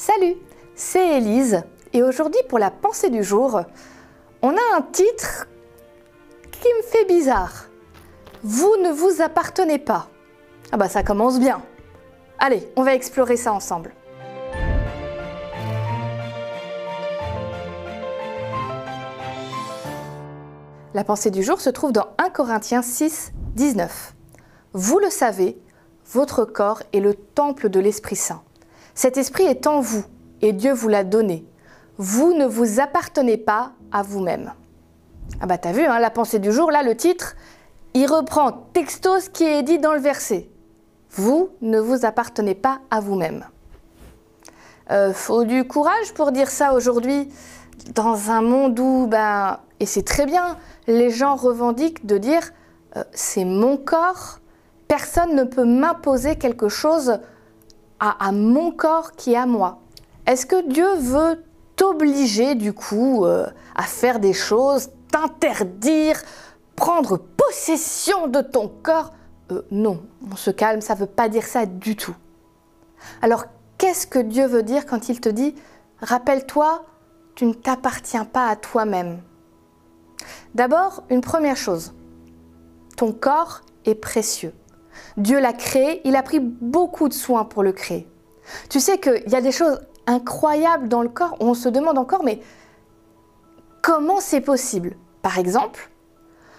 Salut, c'est Élise et aujourd'hui pour la pensée du jour, on a un titre qui me fait bizarre. Vous ne vous appartenez pas. Ah bah ça commence bien. Allez, on va explorer ça ensemble. La pensée du jour se trouve dans 1 Corinthiens 6, 19. Vous le savez, votre corps est le temple de l'Esprit Saint. Cet esprit est en vous et Dieu vous l'a donné. Vous ne vous appartenez pas à vous-même. Ah bah t'as vu, hein, la pensée du jour, là, le titre, il reprend texto ce qui est dit dans le verset. Vous ne vous appartenez pas à vous-même. Euh, faut du courage pour dire ça aujourd'hui, dans un monde où, ben, et c'est très bien, les gens revendiquent de dire euh, c'est mon corps, personne ne peut m'imposer quelque chose à, mon corps qui est à moi. Est-ce que Dieu veut t'obliger du coup euh, à faire des choses, t'interdire, prendre possession de ton corps? Euh, Non, on se calme, ça ne veut pas dire ça du tout. Alors qu'est-ce que Dieu veut dire quand il te dit Rappelle-toi, tu ne t'appartiens pas à toi-même? D'abord, une première chose, ton corps est précieux. Dieu l'a créé, il a pris beaucoup de soins pour le créer. Tu sais qu'il y a des choses incroyables dans le corps on se demande encore, mais comment c'est possible? Par exemple,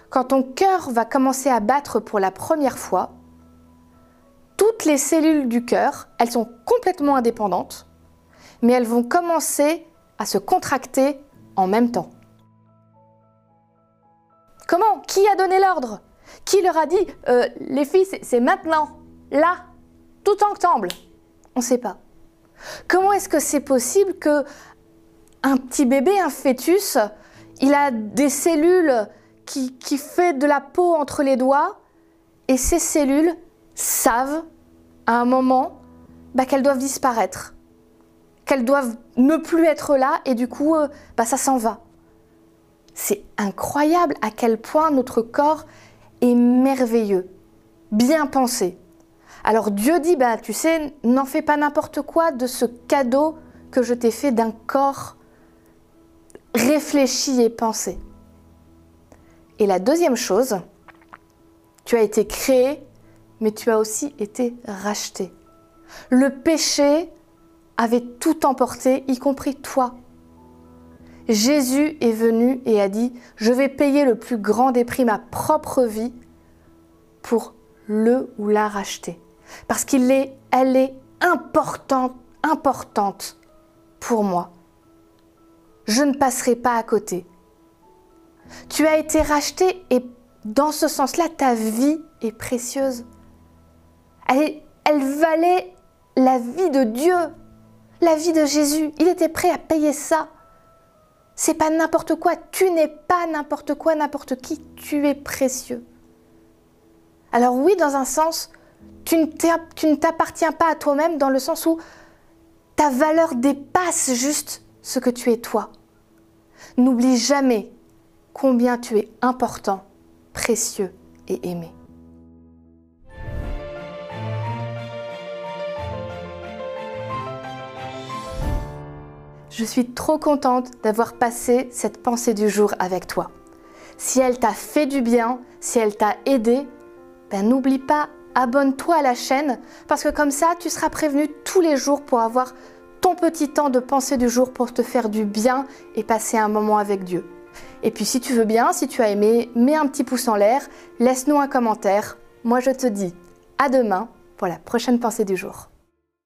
quand ton cœur va commencer à battre pour la première fois, toutes les cellules du cœur, elles sont complètement indépendantes, mais elles vont commencer à se contracter en même temps. Comment? Qui a donné l'ordre? Qui leur a dit euh, les filles, c'est maintenant, là, tout ensemble On ne sait pas. Comment est-ce que c'est possible que un petit bébé, un fœtus, il a des cellules qui, qui fait de la peau entre les doigts et ces cellules savent à un moment bah, qu'elles doivent disparaître, qu'elles doivent ne plus être là et du coup, euh, bah, ça s'en va. C'est incroyable à quel point notre corps merveilleux, bien pensé. Alors Dieu dit, bah, tu sais, n'en fais pas n'importe quoi de ce cadeau que je t'ai fait d'un corps réfléchi et pensé. Et la deuxième chose, tu as été créé, mais tu as aussi été racheté. Le péché avait tout emporté, y compris toi. Jésus est venu et a dit, je vais payer le plus grand des prix, ma propre vie, pour le ou la racheter. Parce qu'il est, elle est importante, importante pour moi. Je ne passerai pas à côté. Tu as été racheté et dans ce sens-là, ta vie est précieuse. Elle, elle valait la vie de Dieu, la vie de Jésus. Il était prêt à payer ça. Pas n'importe quoi. Tu n'es pas n'importe quoi, n'importe qui. Tu es précieux. Alors oui, dans un sens, tu ne t'appartiens pas à toi-même dans le sens où ta valeur dépasse juste ce que tu es toi. N'oublie jamais combien tu es important, précieux et aimé. Je suis trop contente d'avoir passé cette pensée du jour avec toi. Si elle t'a fait du bien, si elle t'a aidé, ben n'oublie pas, abonne-toi à la chaîne parce que comme ça, tu seras prévenu tous les jours pour avoir ton petit temps de pensée du jour pour te faire du bien et passer un moment avec Dieu. Et puis si tu veux bien, si tu as aimé, mets un petit pouce en l'air, laisse-nous un commentaire. Moi je te dis à demain pour la prochaine pensée du jour.